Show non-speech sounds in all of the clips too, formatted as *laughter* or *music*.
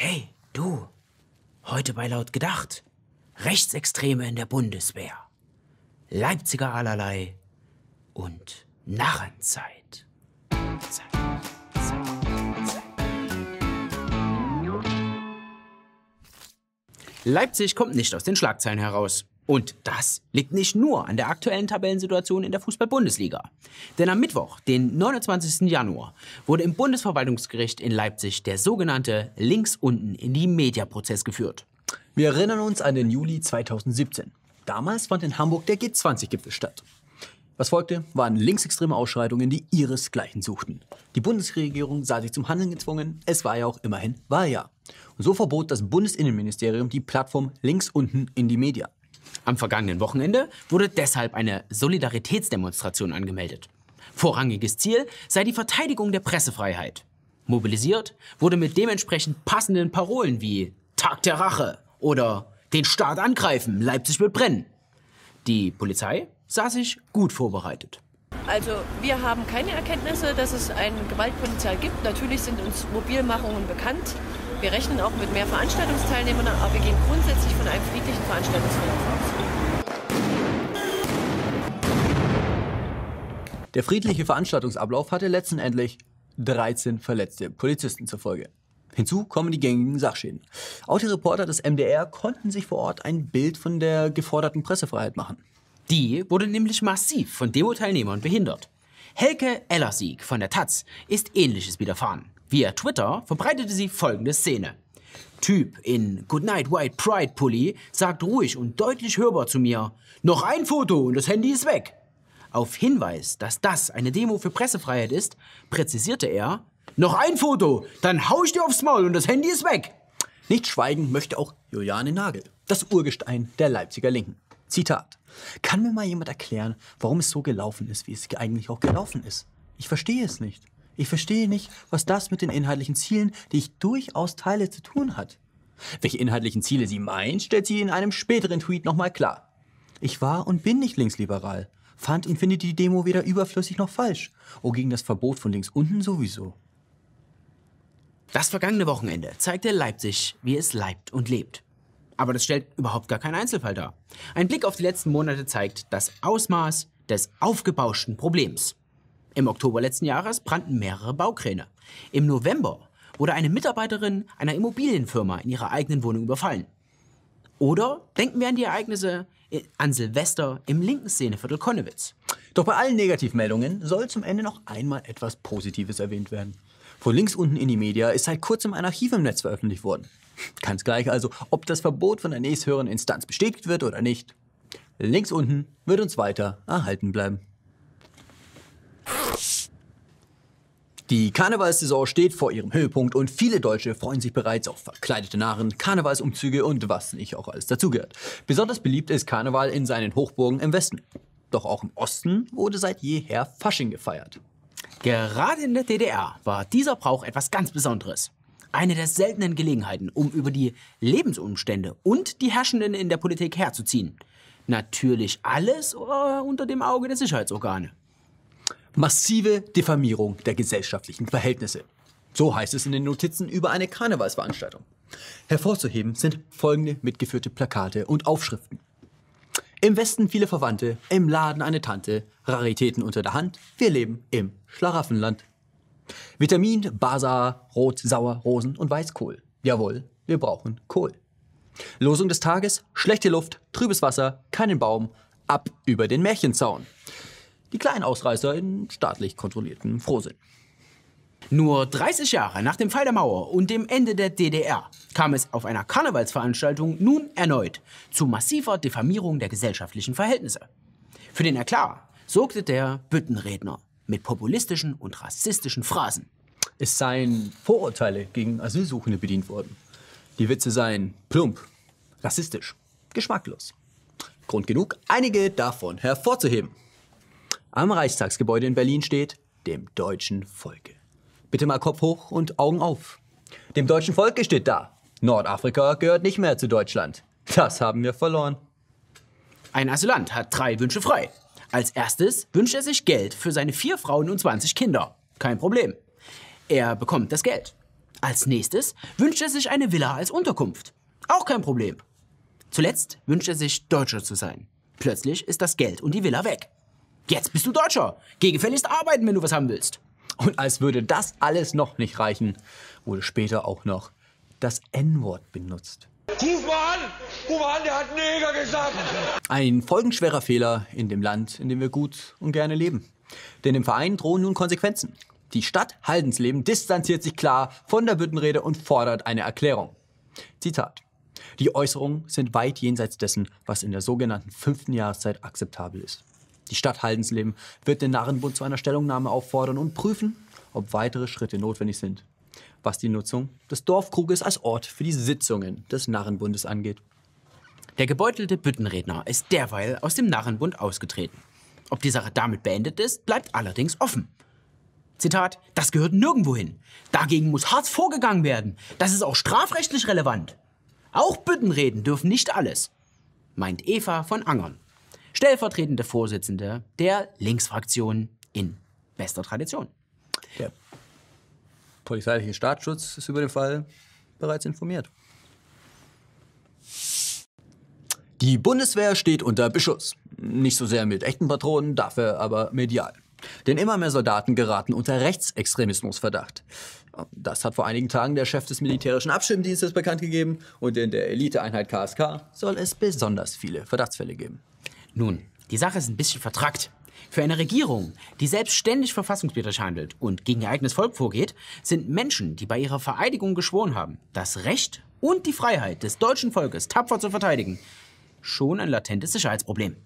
Hey, du. Heute bei Laut gedacht. Rechtsextreme in der Bundeswehr. Leipziger allerlei und Narrenzeit. Zeit, Zeit, Zeit. Leipzig kommt nicht aus den Schlagzeilen heraus. Und das liegt nicht nur an der aktuellen Tabellensituation in der Fußball-Bundesliga. Denn am Mittwoch, den 29. Januar, wurde im Bundesverwaltungsgericht in Leipzig der sogenannte links unten in die Media-Prozess geführt. Wir erinnern uns an den Juli 2017. Damals fand in Hamburg der G20-Gipfel statt. Was folgte, waren linksextreme Ausschreitungen, die ihresgleichen suchten. Die Bundesregierung sah sich zum Handeln gezwungen. Es war ja auch immerhin Wahljahr. Und so verbot das Bundesinnenministerium die Plattform links unten in die Media. Am vergangenen Wochenende wurde deshalb eine Solidaritätsdemonstration angemeldet. Vorrangiges Ziel sei die Verteidigung der Pressefreiheit. Mobilisiert wurde mit dementsprechend passenden Parolen wie Tag der Rache oder den Staat angreifen, Leipzig wird brennen. Die Polizei sah sich gut vorbereitet. Also wir haben keine Erkenntnisse, dass es ein Gewaltpotenzial gibt. Natürlich sind uns Mobilmachungen bekannt. Wir rechnen auch mit mehr Veranstaltungsteilnehmern, aber wir gehen grundsätzlich von einem friedlichen Veranstaltungsverlauf aus. Der friedliche Veranstaltungsablauf hatte letztendlich 13 verletzte Polizisten zur Folge. Hinzu kommen die gängigen Sachschäden. Auch die Reporter des MDR konnten sich vor Ort ein Bild von der geforderten Pressefreiheit machen. Die wurde nämlich massiv von Demo-Teilnehmern behindert. Helke Ellersieg von der Taz ist ähnliches widerfahren. Via Twitter verbreitete sie folgende Szene. Typ in Goodnight White Pride Pulli sagt ruhig und deutlich hörbar zu mir, noch ein Foto und das Handy ist weg. Auf Hinweis, dass das eine Demo für Pressefreiheit ist, präzisierte er, noch ein Foto, dann hau ich dir aufs Maul und das Handy ist weg. Nicht schweigen möchte auch Juliane Nagel, das Urgestein der Leipziger Linken. Zitat. Kann mir mal jemand erklären, warum es so gelaufen ist, wie es eigentlich auch gelaufen ist? Ich verstehe es nicht. Ich verstehe nicht, was das mit den inhaltlichen Zielen, die ich durchaus teile, zu tun hat. Welche inhaltlichen Ziele sie meint, stellt sie in einem späteren Tweet nochmal klar. Ich war und bin nicht linksliberal. Fand Infinity Demo weder überflüssig noch falsch. Oh, gegen das Verbot von links unten sowieso. Das vergangene Wochenende zeigte Leipzig, wie es leibt und lebt. Aber das stellt überhaupt gar keinen Einzelfall dar. Ein Blick auf die letzten Monate zeigt das Ausmaß des aufgebauschten Problems. Im Oktober letzten Jahres brannten mehrere Baukräne. Im November wurde eine Mitarbeiterin einer Immobilienfirma in ihrer eigenen Wohnung überfallen. Oder denken wir an die Ereignisse an Silvester im linken Szeneviertel Konnewitz. Doch bei allen Negativmeldungen soll zum Ende noch einmal etwas Positives erwähnt werden. Von links unten in die Media ist seit kurzem ein Archiv im Netz veröffentlicht worden. Ganz gleich also, ob das Verbot von der nächsthöheren Instanz bestätigt wird oder nicht. Links unten wird uns weiter erhalten bleiben. Die Karnevalssaison steht vor ihrem Höhepunkt und viele Deutsche freuen sich bereits auf verkleidete Narren, Karnevalsumzüge und was nicht auch alles dazugehört. Besonders beliebt ist Karneval in seinen Hochburgen im Westen. Doch auch im Osten wurde seit jeher Fasching gefeiert. Gerade in der DDR war dieser Brauch etwas ganz Besonderes. Eine der seltenen Gelegenheiten, um über die Lebensumstände und die Herrschenden in der Politik herzuziehen. Natürlich alles unter dem Auge der Sicherheitsorgane. Massive Diffamierung der gesellschaftlichen Verhältnisse. So heißt es in den Notizen über eine Karnevalsveranstaltung. Hervorzuheben sind folgende mitgeführte Plakate und Aufschriften. Im Westen viele Verwandte, im Laden eine Tante, Raritäten unter der Hand, wir leben im Schlaraffenland. Vitamin, Basar, Rot, Sauer, Rosen und Weißkohl. Jawohl, wir brauchen Kohl. Losung des Tages, schlechte Luft, trübes Wasser, keinen Baum, ab über den Märchenzaun. Die kleinen Ausreißer in staatlich kontrollierten Frohsinn. Nur 30 Jahre nach dem Fall der Mauer und dem Ende der DDR kam es auf einer Karnevalsveranstaltung nun erneut zu massiver Diffamierung der gesellschaftlichen Verhältnisse. Für den Eklat sorgte der Büttenredner mit populistischen und rassistischen Phrasen. Es seien Vorurteile gegen Asylsuchende bedient worden. Die Witze seien plump, rassistisch, geschmacklos. Grund genug, einige davon hervorzuheben. Am Reichstagsgebäude in Berlin steht dem deutschen Volke. Bitte mal Kopf hoch und Augen auf. Dem deutschen Volke steht da. Nordafrika gehört nicht mehr zu Deutschland. Das haben wir verloren. Ein Asylant hat drei Wünsche frei. Als erstes wünscht er sich Geld für seine vier Frauen und 20 Kinder. Kein Problem. Er bekommt das Geld. Als nächstes wünscht er sich eine Villa als Unterkunft. Auch kein Problem. Zuletzt wünscht er sich, Deutscher zu sein. Plötzlich ist das Geld und die Villa weg. Jetzt bist du Deutscher. Geh gefälligst arbeiten, wenn du was haben willst. Und als würde das alles noch nicht reichen, wurde später auch noch das N-Wort benutzt. Ruf mal an! Ruf mal an, der hat Neger gesagt! Ein folgenschwerer Fehler in dem Land, in dem wir gut und gerne leben. Denn dem Verein drohen nun Konsequenzen. Die Stadt Haldensleben distanziert sich klar von der Büttenrede und fordert eine Erklärung. Zitat. Die Äußerungen sind weit jenseits dessen, was in der sogenannten fünften Jahreszeit akzeptabel ist. Die Stadt Haldensleben wird den Narrenbund zu einer Stellungnahme auffordern und prüfen, ob weitere Schritte notwendig sind, was die Nutzung des Dorfkruges als Ort für die Sitzungen des Narrenbundes angeht. Der gebeutelte Büttenredner ist derweil aus dem Narrenbund ausgetreten. Ob die Sache damit beendet ist, bleibt allerdings offen. Zitat, das gehört nirgendwo hin. Dagegen muss hart vorgegangen werden. Das ist auch strafrechtlich relevant. Auch Büttenreden dürfen nicht alles, meint Eva von Angern, stellvertretende Vorsitzende der Linksfraktion in bester Tradition. Der polizeiliche Staatsschutz ist über den Fall bereits informiert. Die Bundeswehr steht unter Beschuss. Nicht so sehr mit echten Patronen, dafür aber medial. Denn immer mehr Soldaten geraten unter Rechtsextremismusverdacht. Das hat vor einigen Tagen der Chef des militärischen Abschirmdienstes bekannt gegeben und in der Eliteeinheit KSK soll es besonders viele Verdachtsfälle geben. Nun, die Sache ist ein bisschen vertrackt. Für eine Regierung, die selbstständig verfassungswidrig handelt und gegen ihr eigenes Volk vorgeht, sind Menschen, die bei ihrer Vereidigung geschworen haben, das Recht und die Freiheit des deutschen Volkes tapfer zu verteidigen, schon ein latentes Sicherheitsproblem.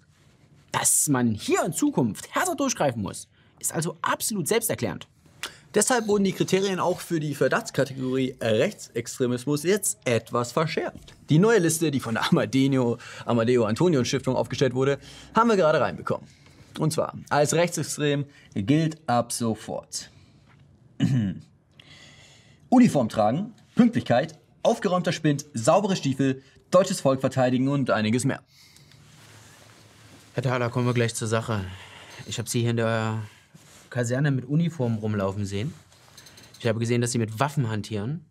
Dass man hier in Zukunft härter durchgreifen muss, ist also absolut selbsterklärend. Deshalb wurden die Kriterien auch für die Verdachtskategorie Rechtsextremismus jetzt etwas verschärft. Die neue Liste, die von der Amadeo, Amadeo Antonio Stiftung aufgestellt wurde, haben wir gerade reinbekommen. Und zwar, als rechtsextrem gilt ab sofort *clears throat* Uniform tragen, Pünktlichkeit, aufgeräumter Spind, saubere Stiefel, deutsches Volk verteidigen und einiges mehr. Herr Thaler, kommen wir gleich zur Sache. Ich habe Sie hier in der Kaserne mit Uniform rumlaufen sehen. Ich habe gesehen, dass Sie mit Waffen hantieren,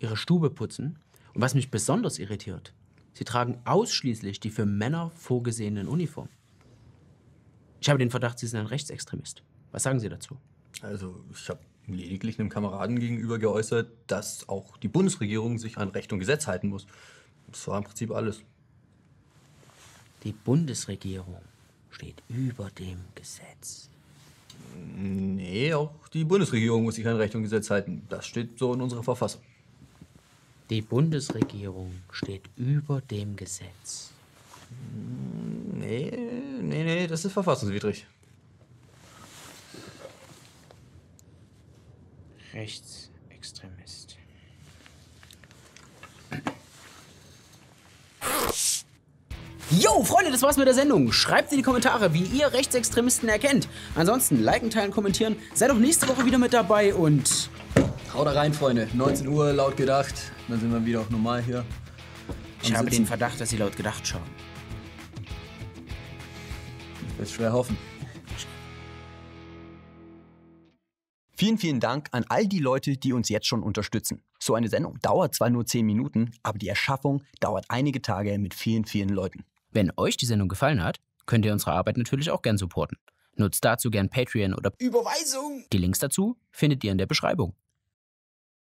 Ihre Stube putzen. Und was mich besonders irritiert, Sie tragen ausschließlich die für Männer vorgesehenen Uniformen. Ich habe den Verdacht, Sie sind ein Rechtsextremist. Was sagen Sie dazu? Also, ich habe lediglich einem Kameraden gegenüber geäußert, dass auch die Bundesregierung sich an Recht und Gesetz halten muss. Das war im Prinzip alles. Die Bundesregierung steht über dem Gesetz. Nee, auch die Bundesregierung muss sich an Recht und Gesetz halten. Das steht so in unserer Verfassung. Die Bundesregierung steht über dem Gesetz. Nee, nee, nee, das ist verfassungswidrig. Rechtsextremist. Yo, Freunde, das war's mit der Sendung. Schreibt in die Kommentare, wie ihr Rechtsextremisten erkennt. Ansonsten liken, teilen, kommentieren. Seid auch nächste Woche wieder mit dabei und Haut da rein, Freunde. 19 Uhr, laut gedacht. Dann sind wir wieder auch normal hier. ich habe den Verdacht, dass sie laut gedacht schauen. Wird schwer hoffen. Vielen, vielen Dank an all die Leute, die uns jetzt schon unterstützen. So eine Sendung dauert zwar nur 10 Minuten, aber die Erschaffung dauert einige Tage mit vielen, vielen Leuten. Wenn euch die Sendung gefallen hat, könnt ihr unsere Arbeit natürlich auch gern supporten. Nutzt dazu gern Patreon oder Überweisung. Die Links dazu findet ihr in der Beschreibung.